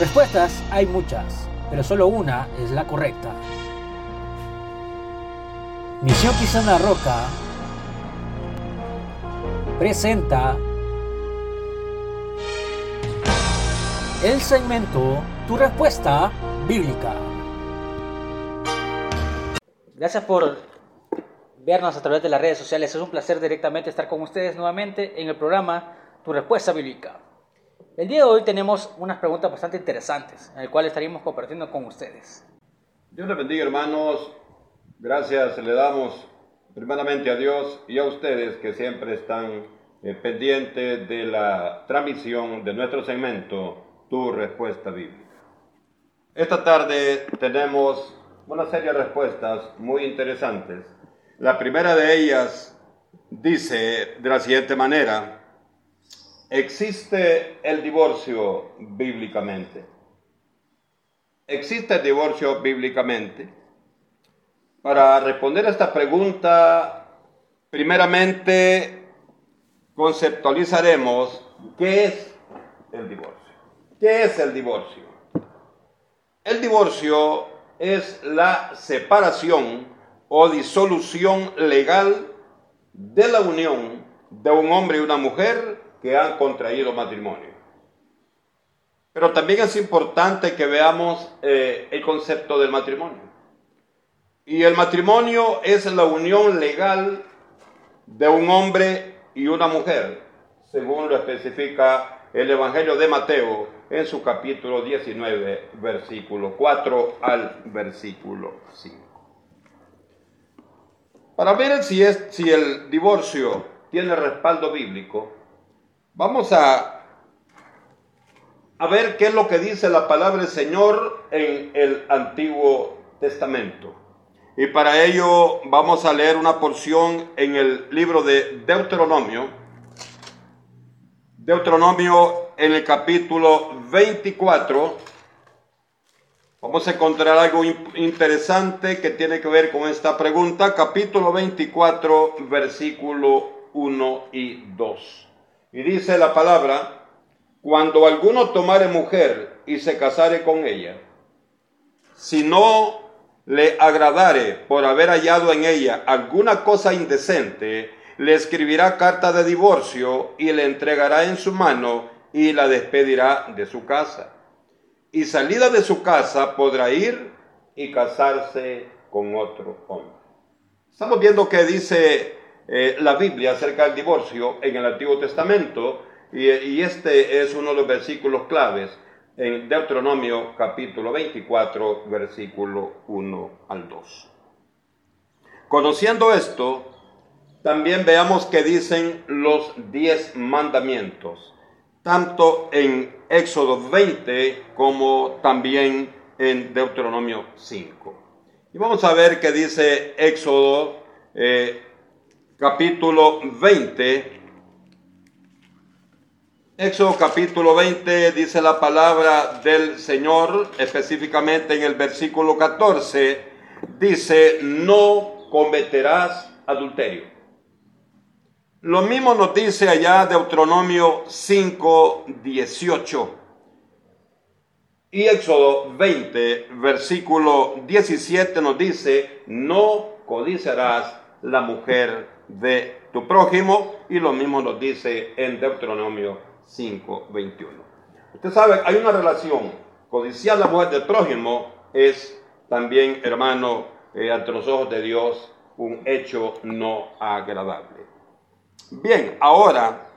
Respuestas hay muchas, pero solo una es la correcta. Misión Quizana Roca presenta el segmento Tu respuesta bíblica. Gracias por vernos a través de las redes sociales. Es un placer directamente estar con ustedes nuevamente en el programa Tu respuesta bíblica. El día de hoy tenemos unas preguntas bastante interesantes, en el cual estaríamos compartiendo con ustedes. Dios les bendiga, hermanos. Gracias le damos primeramente a Dios y a ustedes que siempre están eh, pendientes de la transmisión de nuestro segmento Tu Respuesta Bíblica. Esta tarde tenemos una serie de respuestas muy interesantes. La primera de ellas dice de la siguiente manera, ¿existe el divorcio bíblicamente? ¿Existe el divorcio bíblicamente? Para responder a esta pregunta, primeramente conceptualizaremos qué es el divorcio. ¿Qué es el divorcio? El divorcio es la separación o disolución legal de la unión de un hombre y una mujer que han contraído matrimonio. Pero también es importante que veamos eh, el concepto del matrimonio. Y el matrimonio es la unión legal de un hombre y una mujer, según lo especifica el Evangelio de Mateo en su capítulo 19, versículo 4 al versículo 5. Para ver si, es, si el divorcio tiene respaldo bíblico, vamos a, a ver qué es lo que dice la palabra del Señor en el Antiguo Testamento. Y para ello vamos a leer una porción en el libro de Deuteronomio. Deuteronomio en el capítulo 24. Vamos a encontrar algo interesante que tiene que ver con esta pregunta. Capítulo 24, versículo 1 y 2. Y dice la palabra, cuando alguno tomare mujer y se casare con ella, si no le agradare por haber hallado en ella alguna cosa indecente, le escribirá carta de divorcio y le entregará en su mano y la despedirá de su casa. Y salida de su casa podrá ir y casarse con otro hombre. Estamos viendo que dice eh, la Biblia acerca del divorcio en el Antiguo Testamento y este es uno de los versículos claves en Deuteronomio capítulo 24, versículo 1 al 2. Conociendo esto, también veamos que dicen los diez mandamientos, tanto en Éxodo 20 como también en Deuteronomio 5. Y vamos a ver qué dice Éxodo eh, capítulo 20, Éxodo capítulo 20 dice la palabra del Señor, específicamente en el versículo 14, dice, no cometerás adulterio. Lo mismo nos dice allá Deuteronomio 5, 18. Y Éxodo 20, versículo 17 nos dice, no codiciarás la mujer de tu prójimo. Y lo mismo nos dice en Deuteronomio 5.21. Usted sabe, hay una relación. Codiciar la mujer del prójimo es también, hermano, eh, ante los ojos de Dios, un hecho no agradable. Bien, ahora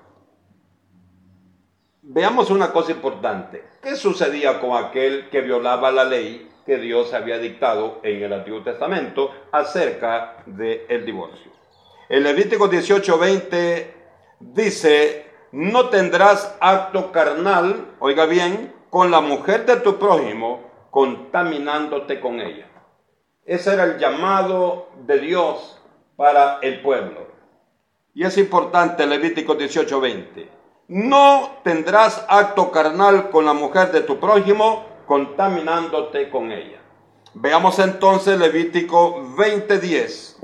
veamos una cosa importante. ¿Qué sucedía con aquel que violaba la ley que Dios había dictado en el Antiguo Testamento acerca del divorcio? El Levítico 18:20 dice, no tendrás acto carnal, oiga bien, con la mujer de tu prójimo, contaminándote con ella. Ese era el llamado de Dios para el pueblo. Y es importante Levítico 18:20. No tendrás acto carnal con la mujer de tu prójimo, contaminándote con ella. Veamos entonces Levítico 20:10.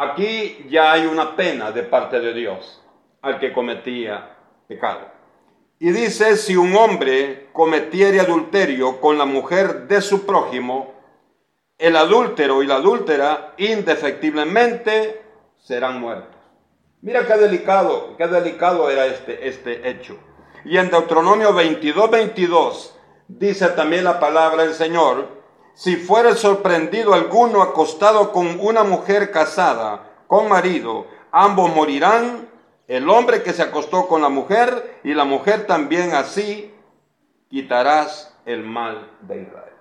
Aquí ya hay una pena de parte de Dios al que cometía pecado. Y dice, si un hombre cometiere adulterio con la mujer de su prójimo, el adúltero y la adúltera indefectiblemente serán muertos. Mira qué delicado, qué delicado era este, este hecho. Y en Deuteronomio 22, 22 dice también la palabra del Señor, si fuere sorprendido alguno acostado con una mujer casada, con marido, ambos morirán, el hombre que se acostó con la mujer y la mujer también así, quitarás el mal de Israel.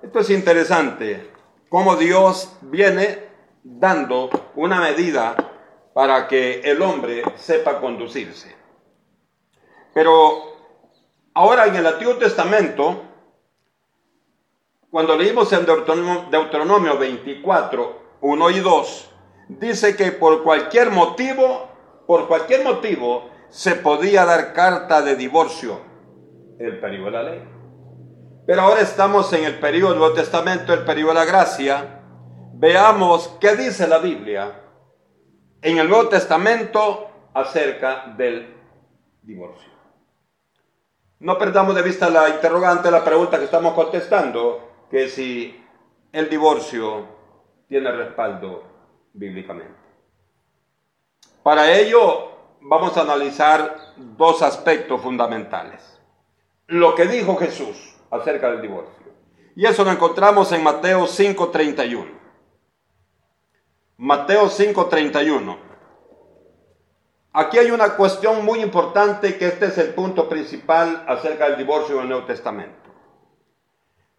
Esto es interesante, cómo Dios viene dando una medida para que el hombre sepa conducirse. Pero ahora en el Antiguo Testamento, cuando leímos en Deuteronomio 24, 1 y 2, dice que por cualquier motivo, por cualquier motivo, se podía dar carta de divorcio, el periodo de la ley. Pero ahora estamos en el periodo del Nuevo Testamento, el periodo de la gracia. Veamos qué dice la Biblia en el Nuevo Testamento acerca del divorcio. No perdamos de vista la interrogante, la pregunta que estamos contestando, que si el divorcio tiene respaldo bíblicamente. Para ello vamos a analizar dos aspectos fundamentales. Lo que dijo Jesús acerca del divorcio. Y eso lo encontramos en Mateo 5:31. Mateo 5:31. Aquí hay una cuestión muy importante que este es el punto principal acerca del divorcio en el Nuevo Testamento.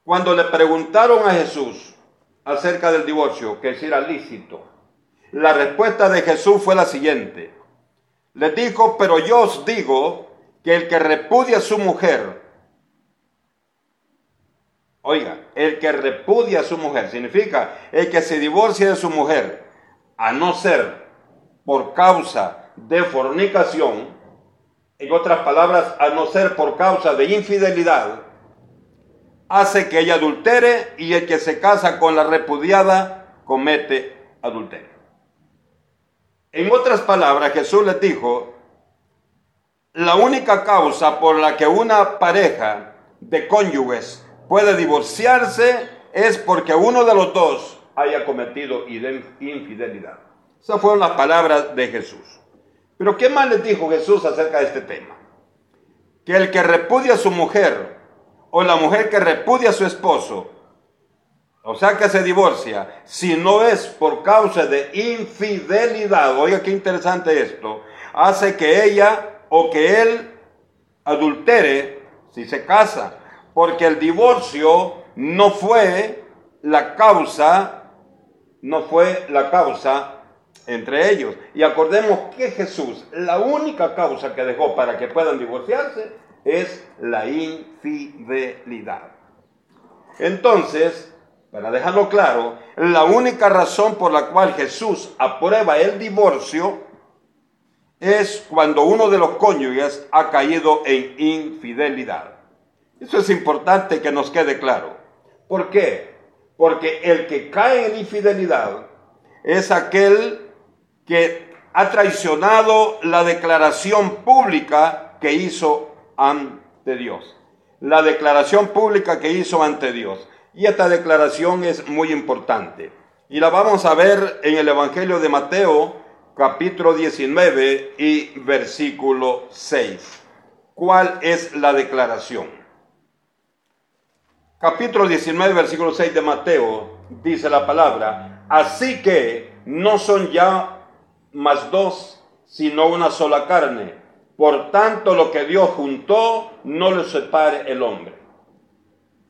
Cuando le preguntaron a Jesús acerca del divorcio, que si era lícito, la respuesta de Jesús fue la siguiente. Le dijo, pero yo os digo que el que repudia a su mujer Oiga, el que repudia a su mujer, significa el que se divorcia de su mujer, a no ser por causa de fornicación, en otras palabras, a no ser por causa de infidelidad, hace que ella adultere y el que se casa con la repudiada comete adulterio. En otras palabras, Jesús les dijo, la única causa por la que una pareja de cónyuges puede divorciarse es porque uno de los dos haya cometido infidelidad. Esas fueron las palabras de Jesús. Pero ¿qué más les dijo Jesús acerca de este tema? Que el que repudia a su mujer o la mujer que repudia a su esposo, o sea que se divorcia, si no es por causa de infidelidad, oiga qué interesante esto, hace que ella o que él adultere si se casa porque el divorcio no fue la causa, no fue la causa entre ellos. Y acordemos que Jesús, la única causa que dejó para que puedan divorciarse es la infidelidad. Entonces, para dejarlo claro, la única razón por la cual Jesús aprueba el divorcio es cuando uno de los cónyuges ha caído en infidelidad. Eso es importante que nos quede claro. ¿Por qué? Porque el que cae en infidelidad es aquel que ha traicionado la declaración pública que hizo ante Dios. La declaración pública que hizo ante Dios. Y esta declaración es muy importante. Y la vamos a ver en el Evangelio de Mateo, capítulo 19 y versículo 6. ¿Cuál es la declaración? capítulo 19, versículo 6 de Mateo, dice la palabra, así que no son ya más dos, sino una sola carne. Por tanto, lo que Dios juntó, no lo separe el hombre.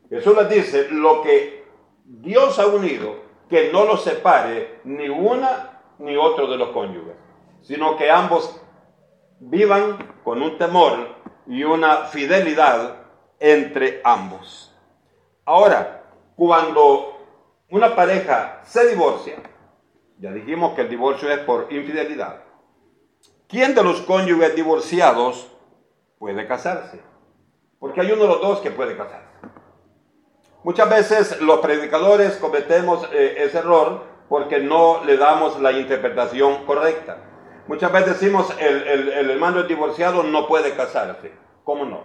Jesús les dice, lo que Dios ha unido, que no lo separe ni una ni otro de los cónyuges, sino que ambos vivan con un temor y una fidelidad entre ambos. Ahora, cuando una pareja se divorcia, ya dijimos que el divorcio es por infidelidad, ¿quién de los cónyuges divorciados puede casarse? Porque hay uno de los dos que puede casarse. Muchas veces los predicadores cometemos eh, ese error porque no le damos la interpretación correcta. Muchas veces decimos el, el, el hermano divorciado no puede casarse. ¿Cómo no?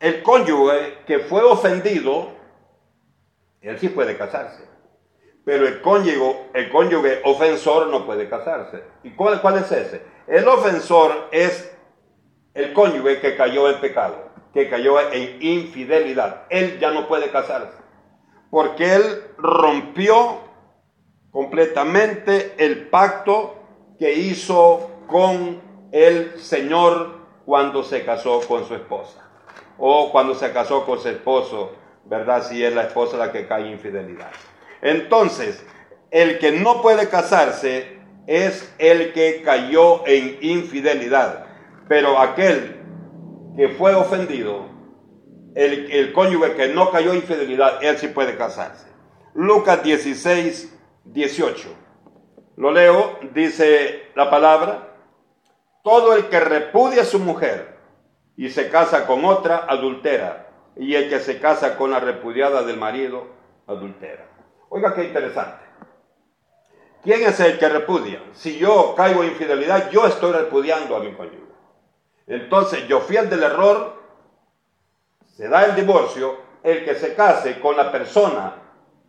El cónyuge que fue ofendido, él sí puede casarse. Pero el cónyuge, el cónyuge ofensor no puede casarse. ¿Y cuál, cuál es ese? El ofensor es el cónyuge que cayó en pecado, que cayó en infidelidad. Él ya no puede casarse. Porque él rompió completamente el pacto que hizo con el Señor cuando se casó con su esposa. O cuando se casó con su esposo, ¿verdad? Si es la esposa la que cae en infidelidad. Entonces, el que no puede casarse es el que cayó en infidelidad. Pero aquel que fue ofendido, el, el cónyuge que no cayó en infidelidad, él sí puede casarse. Lucas 16, 18. Lo leo, dice la palabra, todo el que repudia a su mujer y se casa con otra, adultera, y el que se casa con la repudiada del marido, adultera. Oiga qué interesante. ¿Quién es el que repudia? Si yo caigo en infidelidad, yo estoy repudiando a mi cónyuge. Entonces, yo fui al del error, se da el divorcio, el que se case con la persona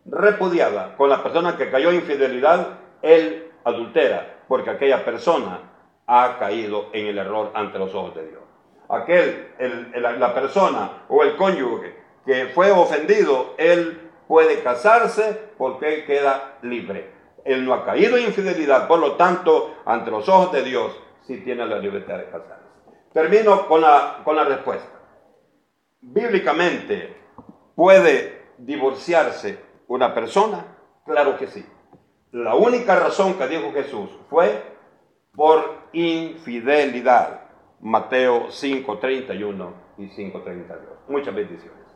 repudiada, con la persona que cayó en infidelidad, él adultera, porque aquella persona ha caído en el error ante los ojos de Dios. Aquel, la persona o el cónyuge que fue ofendido, él puede casarse porque él queda libre. Él no ha caído en infidelidad, por lo tanto, ante los ojos de Dios, sí tiene la libertad de casarse. Termino con la, con la respuesta. Bíblicamente, ¿puede divorciarse una persona? Claro que sí. La única razón que dijo Jesús fue por infidelidad. Mateo 5.31 y 5.32. Muchas bendiciones.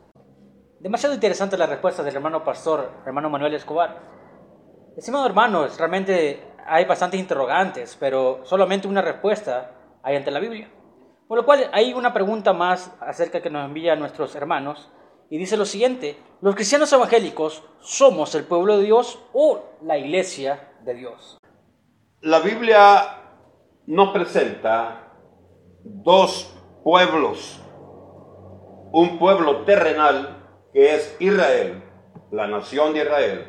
Demasiado interesante la respuesta del hermano pastor, hermano Manuel Escobar. Estimado hermanos, realmente hay bastantes interrogantes, pero solamente una respuesta hay ante la Biblia. Por lo cual hay una pregunta más acerca que nos envían nuestros hermanos y dice lo siguiente, ¿los cristianos evangélicos somos el pueblo de Dios o la iglesia de Dios? La Biblia nos presenta dos pueblos, un pueblo terrenal que es Israel, la nación de Israel,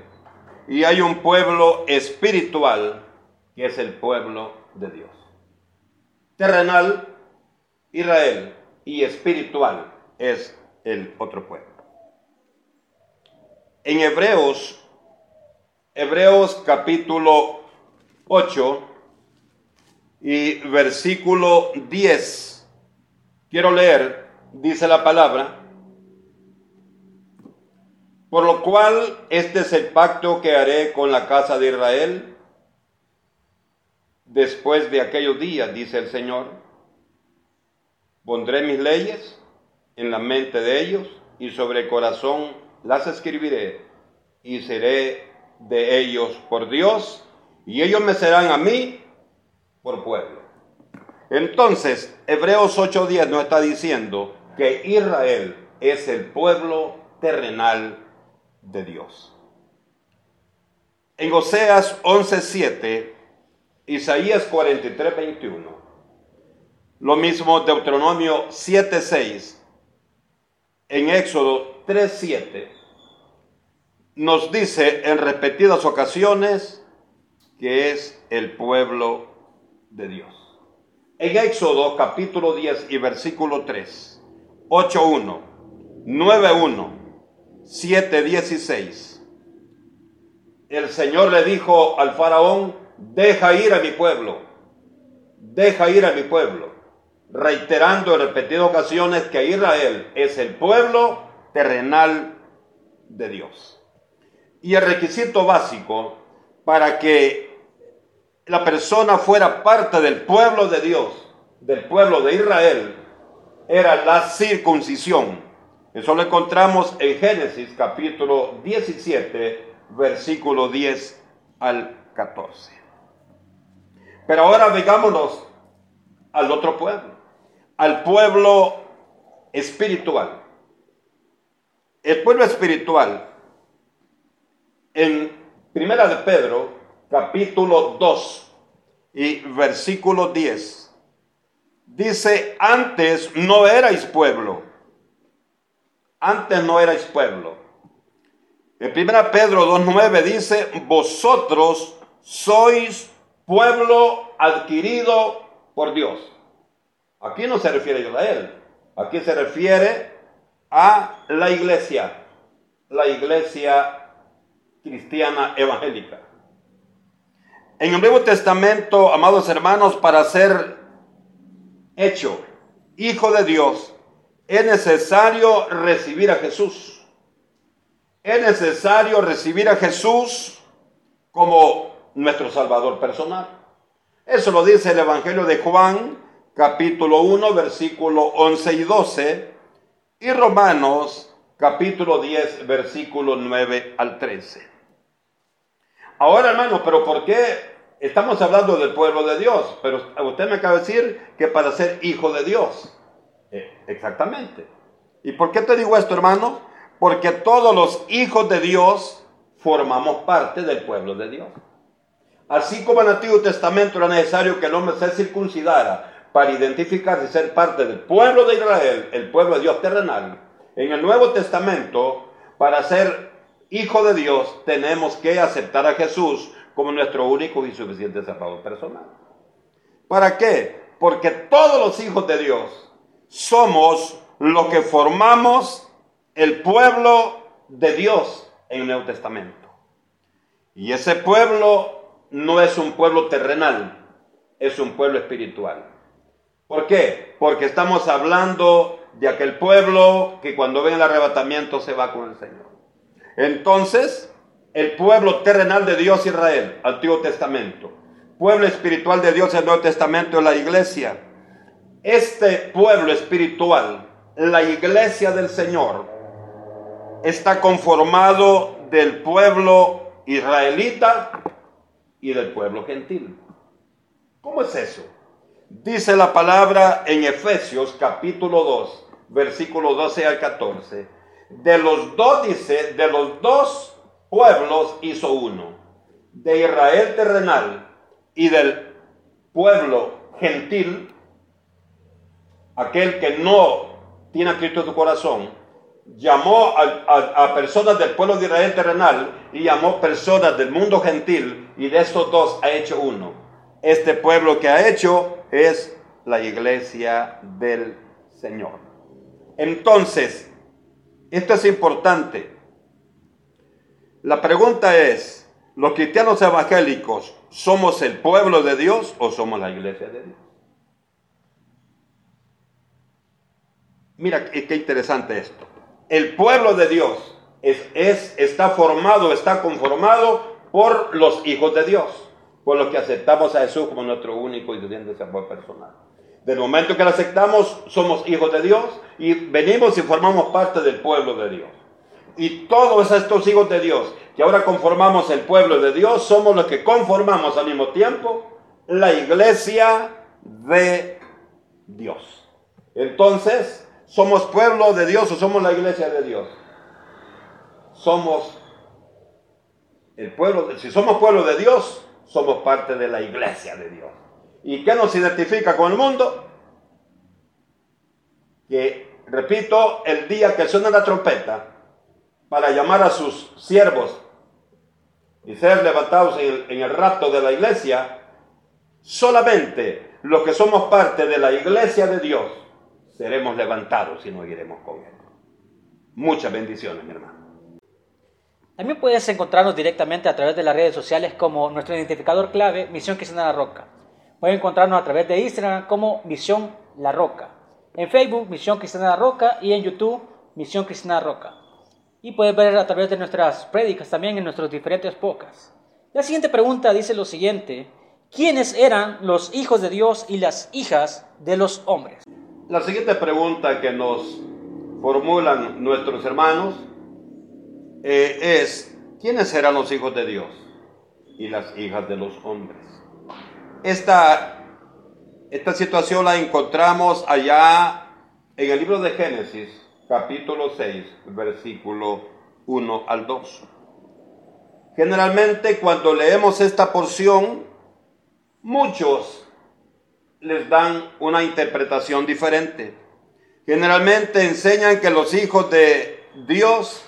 y hay un pueblo espiritual que es el pueblo de Dios. Terrenal, Israel, y espiritual es el otro pueblo en Hebreos, Hebreos capítulo 8 y versículo 10. Quiero leer, dice la palabra, por lo cual este es el pacto que haré con la casa de Israel después de aquellos días, dice el Señor. Pondré mis leyes en la mente de ellos y sobre el corazón las escribiré y seré de ellos por Dios y ellos me serán a mí por pueblo. Entonces, Hebreos 8:10 nos está diciendo que Israel es el pueblo terrenal de Dios. En Oseas 11:7, Isaías 43:21, lo mismo Deuteronomio 7:6, en Éxodo 3.7 nos dice en repetidas ocasiones que es el pueblo de Dios. En Éxodo capítulo 10 y versículo 3, 8.1, 9.1, 7.16, el Señor le dijo al faraón, deja ir a mi pueblo, deja ir a mi pueblo reiterando en repetidas ocasiones que Israel es el pueblo terrenal de Dios. Y el requisito básico para que la persona fuera parte del pueblo de Dios, del pueblo de Israel, era la circuncisión. Eso lo encontramos en Génesis capítulo 17, versículo 10 al 14. Pero ahora veámonos al otro pueblo al pueblo espiritual. El pueblo espiritual, en Primera de Pedro, capítulo 2 y versículo 10. Dice, antes no erais pueblo. Antes no erais pueblo. En 1 Pedro 2.9 dice, vosotros sois pueblo adquirido por Dios. Aquí no se refiere a Israel, aquí se refiere a la iglesia, la iglesia cristiana evangélica. En el Nuevo Testamento, amados hermanos, para ser hecho hijo de Dios, es necesario recibir a Jesús. Es necesario recibir a Jesús como nuestro Salvador personal. Eso lo dice el Evangelio de Juan, capítulo 1, versículo 11 y 12, y Romanos, capítulo 10, versículo 9 al 13. Ahora, hermanos, pero ¿por qué Estamos hablando del pueblo de Dios, pero usted me acaba de decir que para ser hijo de Dios. Eh, exactamente. ¿Y por qué te digo esto, hermano? Porque todos los hijos de Dios formamos parte del pueblo de Dios. Así como en el Antiguo Testamento era necesario que el hombre se circuncidara para identificarse y ser parte del pueblo de Israel, el pueblo de Dios terrenal, en el Nuevo Testamento, para ser hijo de Dios, tenemos que aceptar a Jesús como nuestro único y suficiente Salvador personal. ¿Para qué? Porque todos los hijos de Dios somos los que formamos el pueblo de Dios en el Nuevo Testamento. Y ese pueblo no es un pueblo terrenal, es un pueblo espiritual. ¿Por qué? Porque estamos hablando de aquel pueblo que cuando ven el arrebatamiento se va con el Señor. Entonces, el pueblo terrenal de Dios Israel, Antiguo Testamento. Pueblo espiritual de Dios, el Nuevo Testamento, la iglesia. Este pueblo espiritual, la iglesia del Señor, está conformado del pueblo israelita y del pueblo gentil. ¿Cómo es eso? Dice la palabra en Efesios capítulo 2, versículo 12 al 14. De los dos dice, de los dos pueblos hizo uno, de Israel terrenal y del pueblo gentil, aquel que no tiene a Cristo en su corazón, llamó a, personas del pueblo de Israel terrenal y llamó personas del mundo gentil y de estos dos ha hecho uno. Este pueblo que ha hecho es la iglesia del Señor. Entonces, esto es importante. La pregunta es, ¿los cristianos evangélicos somos el pueblo de Dios o somos la iglesia de Dios? Mira qué interesante esto. El pueblo de Dios es, es, está formado, está conformado por los hijos de Dios, por los que aceptamos a Jesús como nuestro único y suficiente Salvador personal. Del momento que lo aceptamos, somos hijos de Dios y venimos y formamos parte del pueblo de Dios. Y todos estos hijos de Dios que ahora conformamos el pueblo de Dios, somos los que conformamos al mismo tiempo la iglesia de Dios. Entonces, ¿somos pueblo de Dios o somos la iglesia de Dios? Somos el pueblo, si somos pueblo de Dios, somos parte de la iglesia de Dios. ¿Y qué nos identifica con el mundo? Que, repito, el día que suena la trompeta, para llamar a sus siervos y ser levantados en el, rato de la iglesia, solamente los que somos parte de la iglesia de Dios seremos levantados y no iremos con Él. Muchas bendiciones, mi hermano. También puedes encontrarnos directamente a través de las redes sociales como nuestro identificador clave, Misión Cristiana La Roca. Puedes encontrarnos a través de Instagram como Misión La Roca. En Facebook, Misión Cristiana La Roca. Y en YouTube, Misión Cristiana La Roca y puedes ver a través de nuestras prédicas también en nuestros diferentes podcasts. La siguiente pregunta dice lo siguiente, ¿quiénes eran los hijos de Dios y las hijas de los hombres? La siguiente pregunta que nos formulan nuestros hermanos eh, es, ¿quiénes eran los hijos de Dios y las hijas de los hombres? Esta, esta situación la encontramos allá en el libro de Génesis, capítulo 6, versículo 1 al 2. Generalmente cuando leemos esta porción, muchos les dan una interpretación diferente. Generalmente enseñan que los hijos de Dios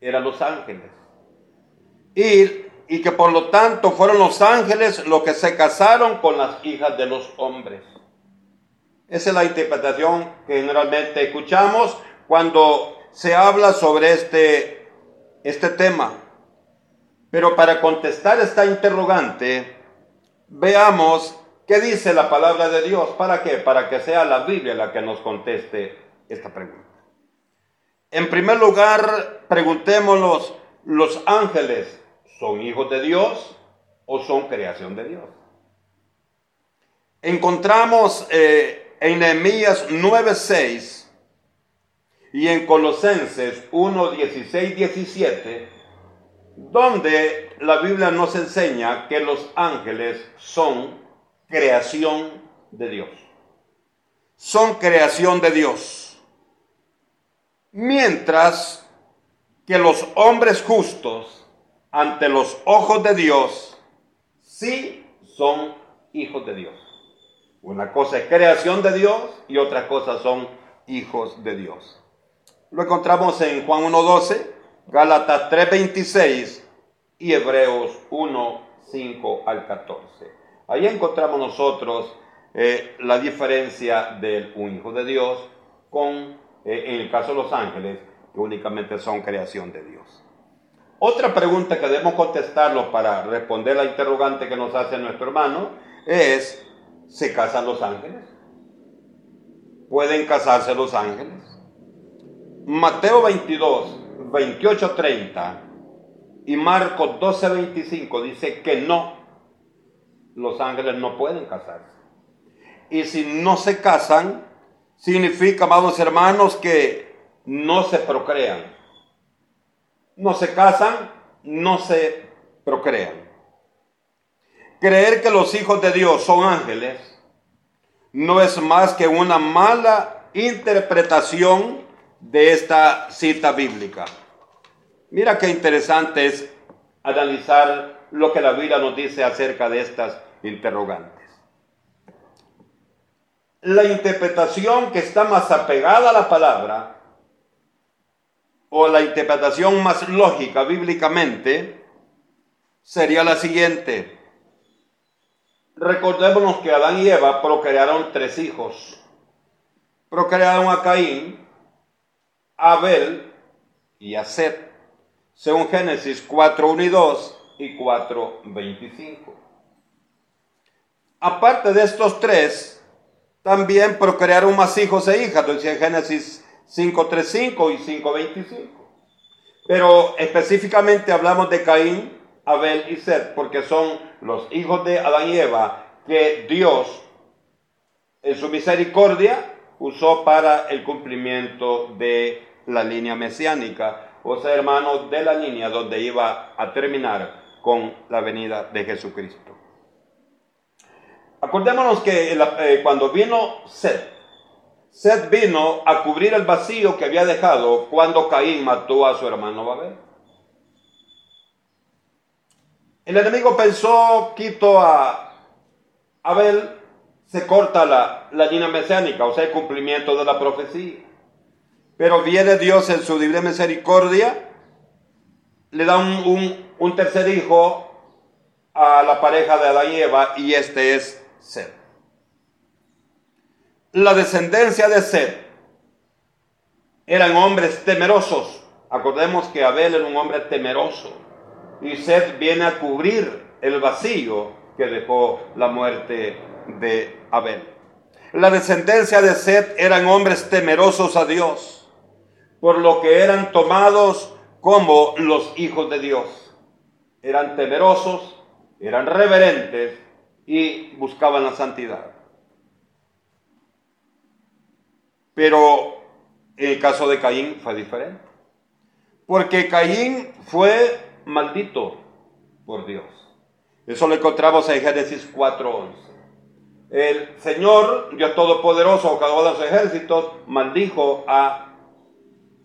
eran los ángeles. Y, y que por lo tanto fueron los ángeles los que se casaron con las hijas de los hombres. Esa es la interpretación que generalmente escuchamos cuando se habla sobre este, este tema. Pero para contestar esta interrogante, veamos qué dice la palabra de Dios. ¿Para qué? Para que sea la Biblia la que nos conteste esta pregunta. En primer lugar, preguntémonos, ¿los ángeles son hijos de Dios o son creación de Dios? Encontramos eh, en Nehemías 9:6 y en Colosenses 1, 16, 17, donde la Biblia nos enseña que los ángeles son creación de Dios. Son creación de Dios. Mientras que los hombres justos ante los ojos de Dios sí son hijos de Dios. Una cosa es creación de Dios y otra cosa son hijos de Dios. Lo encontramos en Juan 1.12, Gálatas 3.26 y Hebreos 1.5 al 14. Ahí encontramos nosotros eh, la diferencia del un hijo de Dios con, eh, en el caso de los ángeles, que únicamente son creación de Dios. Otra pregunta que debemos contestarlo para responder la interrogante que nos hace nuestro hermano es, ¿se casan los ángeles? ¿Pueden casarse los ángeles? Mateo 22, 28, 30 y Marcos 12, 25 dice que no, los ángeles no pueden casarse. Y si no se casan, significa, amados hermanos, que no se procrean. No se casan, no se procrean. Creer que los hijos de Dios son ángeles no es más que una mala interpretación de esta cita bíblica. Mira qué interesante es analizar lo que la Biblia nos dice acerca de estas interrogantes. La interpretación que está más apegada a la palabra, o la interpretación más lógica bíblicamente, sería la siguiente. Recordémonos que Adán y Eva procrearon tres hijos. Procrearon a Caín, Abel y a Seth, según Génesis 4, 1 y 2 y 4, 25. Aparte de estos tres, también procrearon más hijos e hijas, decía Génesis 5, 3, 5 y 5, 25. Pero específicamente hablamos de Caín, Abel y Seth, porque son los hijos de Adán y Eva que Dios, en su misericordia, usó para el cumplimiento de la línea mesiánica, o sea, hermanos, de la línea donde iba a terminar con la venida de Jesucristo. Acordémonos que eh, cuando vino Seth, Seth vino a cubrir el vacío que había dejado cuando Caín mató a su hermano Babel. El enemigo pensó, quito a Abel, se corta la, la línea mesiánica, o sea, el cumplimiento de la profecía. Pero viene Dios en su divina misericordia, le da un, tercer hijo a la pareja de Adán y Eva, y este es Seth. La descendencia de Seth eran hombres temerosos. Acordemos que Abel era un hombre temeroso. Y Seth viene a cubrir el vacío que dejó la muerte de Abel. La descendencia de Seth eran hombres temerosos a Dios por lo que eran tomados como los hijos de Dios. Eran temerosos, eran reverentes y buscaban la santidad. Pero en el caso de Caín fue diferente. Porque Caín fue maldito por Dios. Eso lo encontramos en Génesis 4.11. El Señor, Dios Todopoderoso, uno de los ejércitos, maldijo a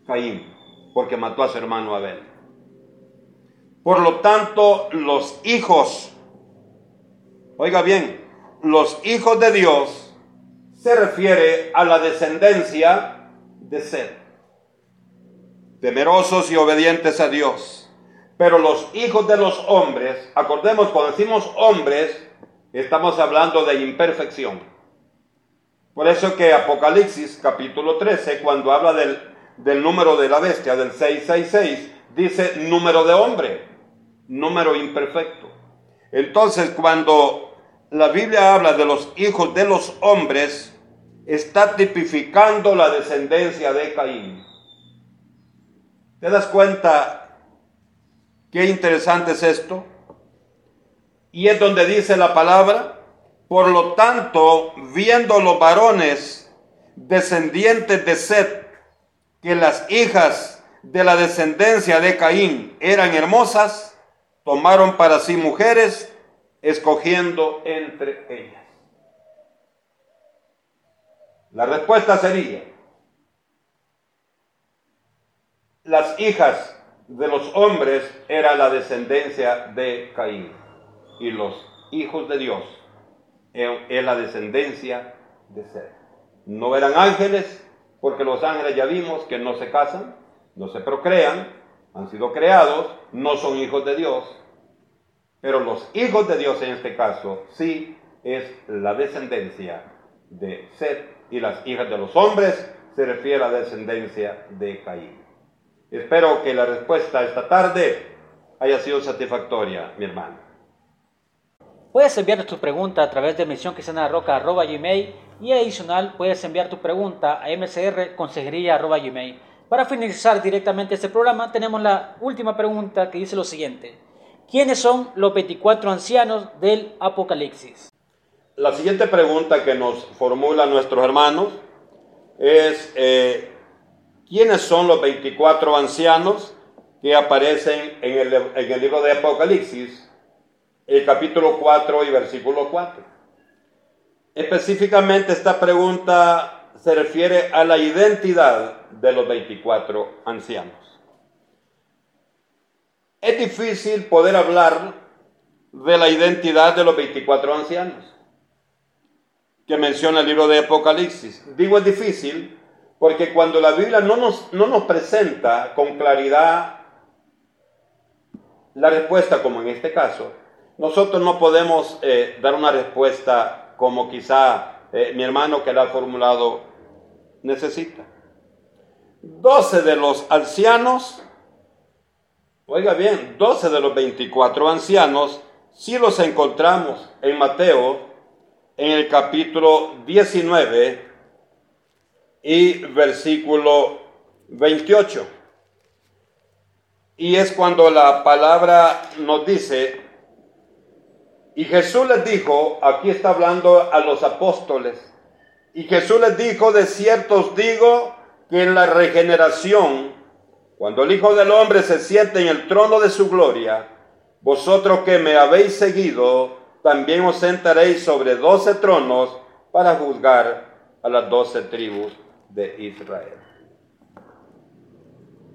Caín, porque mató a su hermano Abel. Por lo tanto, los hijos Oiga bien, los hijos de Dios se refiere a la descendencia de Sed, temerosos y obedientes a Dios. Pero los hijos de los hombres, acordemos, cuando decimos hombres, estamos hablando de imperfección. Por eso que Apocalipsis capítulo 13, cuando habla del, del número de la bestia, del 666, dice número de hombre, número imperfecto. Entonces, cuando la Biblia habla de los hijos de los hombres, está tipificando la descendencia de Caín. ¿Te das cuenta qué interesante es esto? Y es donde dice la palabra, por lo tanto, viendo los varones descendientes de Set, que las hijas de la descendencia de Caín eran hermosas, tomaron para sí mujeres, escogiendo entre ellas. La respuesta sería, las hijas de los hombres era la descendencia de Caín y los hijos de Dios es la descendencia de Seth. No eran ángeles, porque los ángeles ya vimos que no se casan, no se procrean, han sido creados, no son hijos de Dios, pero los hijos de Dios en este caso sí es la descendencia de Seth y las hijas de los hombres se refiere a la descendencia de Caín. Espero que la respuesta esta tarde haya sido satisfactoria, mi hermano. Puedes enviar tu pregunta a través de misión gmail y adicional puedes enviar tu pregunta a mcrconsejería.gmail. Para finalizar directamente este programa tenemos la última pregunta que dice lo siguiente. ¿Quiénes son los 24 ancianos del Apocalipsis? La siguiente pregunta que nos formula nuestros hermanos es eh, ¿quiénes son los 24 ancianos que aparecen en el, en el libro de Apocalipsis? El capítulo 4 y versículo 4. Específicamente esta pregunta se refiere a la identidad de los 24 ancianos. Es difícil poder hablar de la identidad de los 24 ancianos que menciona el libro de Apocalipsis. Digo es difícil porque cuando la Biblia no nos, no nos presenta con claridad la respuesta, como en este caso, nosotros no podemos eh, dar una respuesta como quizá eh, mi hermano que la ha formulado necesita. Doce de los ancianos, oiga bien, doce de los 24 ancianos, si los encontramos en Mateo, en el capítulo 19 y versículo 28. Y es cuando la palabra nos dice, y Jesús les dijo, aquí está hablando a los apóstoles, y Jesús les dijo, de cierto os digo que en la regeneración, cuando el Hijo del Hombre se siente en el trono de su gloria, vosotros que me habéis seguido, también os sentaréis sobre doce tronos para juzgar a las doce tribus de Israel.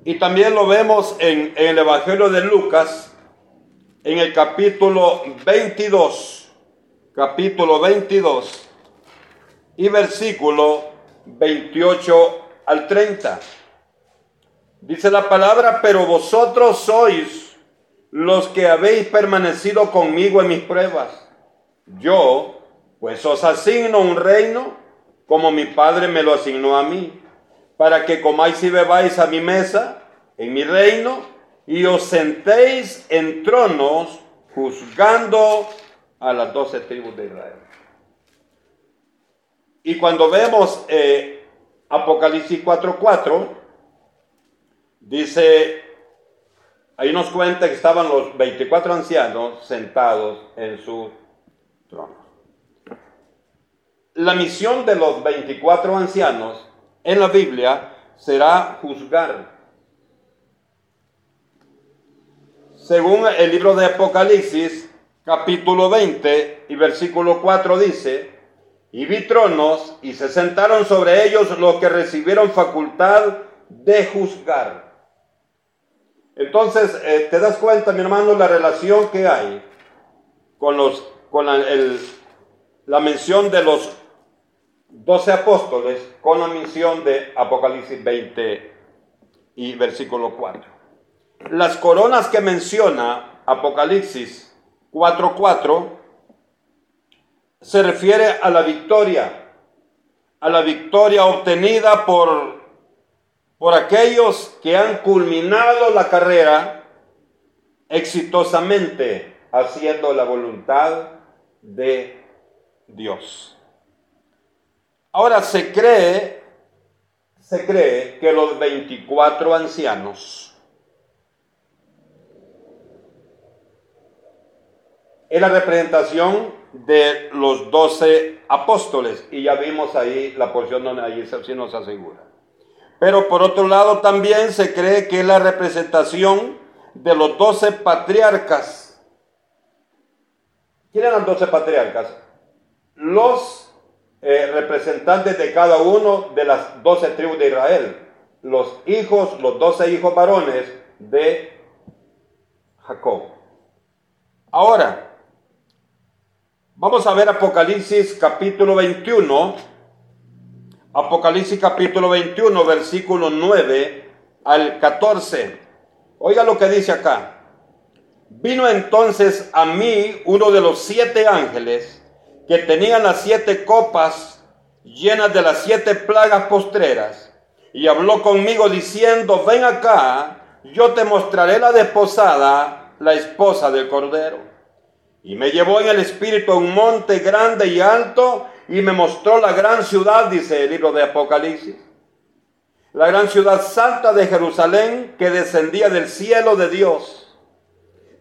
Y también lo vemos en, en el Evangelio de Lucas, en el capítulo 22, capítulo 22 y versículo 28 al 30. Dice la palabra, pero vosotros sois los que habéis permanecido conmigo en mis pruebas. Yo, pues os asigno un reino como mi Padre me lo asignó a mí, para que comáis y bebáis a mi mesa en mi reino y os sentéis en tronos juzgando a las doce tribus de Israel. Y cuando vemos eh, Apocalipsis 4:4, dice, ahí nos cuenta que estaban los 24 ancianos sentados en su trono. La misión de los 24 ancianos en la Biblia será juzgar según el libro de Apocalipsis, capítulo 20 y versículo 4 dice, y vi tronos y se sentaron sobre ellos los que recibieron facultad de juzgar. Entonces, eh, te das cuenta, mi hermano, la relación que hay con los, con la, la mención de los doce apóstoles con la mención de Apocalipsis 20 y versículo 4. Las coronas que menciona Apocalipsis 4.4 se refiere a la victoria, a la victoria obtenida por, por aquellos que han culminado la carrera exitosamente haciendo la voluntad de Dios. Ahora se cree, se cree que los 24 ancianos es la representación de los 12 apóstoles y ya vimos ahí la porción donde ahí sí nos asegura. Pero por otro lado también se cree que es la representación de los 12 patriarcas. ¿Quién eran los 12 patriarcas? Los eh, representantes de cada uno de las doce tribus de Israel, los hijos, los doce hijos varones de Jacob. Ahora, vamos a ver Apocalipsis capítulo 21, Apocalipsis capítulo 21, versículo 9 al 14. Oiga lo que dice acá. Vino entonces a mí uno de los siete ángeles, que tenían las siete copas llenas de las siete plagas postreras, y habló conmigo diciendo, ven acá, yo te mostraré la desposada, la esposa del Cordero. Y me llevó en el espíritu a un monte grande y alto, y me mostró la gran ciudad, dice el libro de Apocalipsis, la gran ciudad santa de Jerusalén que descendía del cielo de Dios,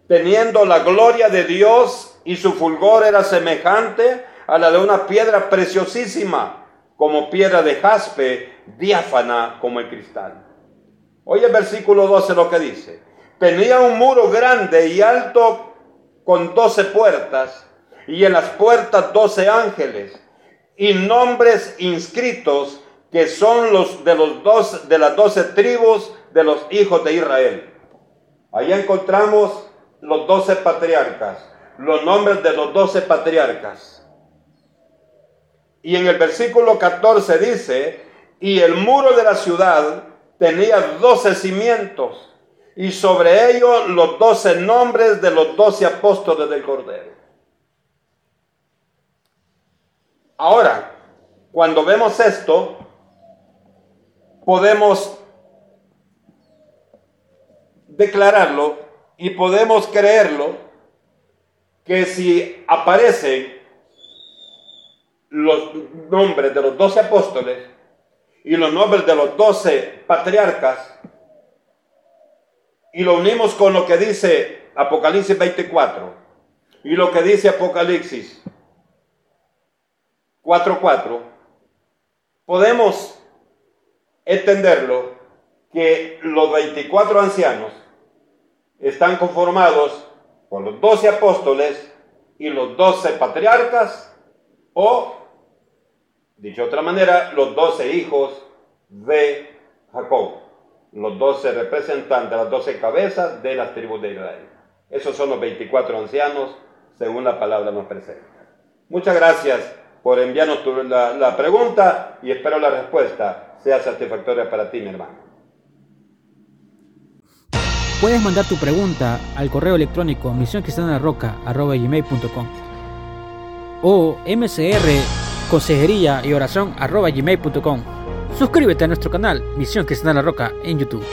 teniendo la gloria de Dios y su fulgor era semejante a la de una piedra preciosísima, como piedra de jaspe, diáfana como el cristal. Oye el versículo 12 lo que dice. Tenía un muro grande y alto con doce puertas, y en las puertas doce ángeles, y nombres inscritos que son los de los dos de las doce tribus de los hijos de Israel. Ahí encontramos los doce patriarcas, los nombres de los doce patriarcas. Y en el versículo 14 dice, y el muro de la ciudad tenía doce cimientos, y sobre ellos los doce nombres de los doce apóstoles del Cordero. Ahora, cuando vemos esto, podemos declararlo y podemos creerlo que si aparecen los nombres de los doce apóstoles y los nombres de los doce patriarcas, y lo unimos con lo que dice Apocalipsis 24 y lo que dice Apocalipsis 4.4, podemos entenderlo que los 24 ancianos están conformados con los doce apóstoles y los doce patriarcas, o, dicho de otra manera, los doce hijos de Jacob, los doce representantes, las doce cabezas de las tribus de Israel. Esos son los 24 ancianos, según la palabra nos presenta. Muchas gracias por enviarnos la, la pregunta y espero la respuesta sea satisfactoria para ti, mi hermano. Puedes mandar tu pregunta al correo electrónico gmail.com o mcr consejería y oración gmail.com. Suscríbete a nuestro canal Misión Cristiana La Roca en YouTube.